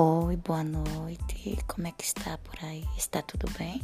Oi, boa noite. Como é que está por aí? Está tudo bem?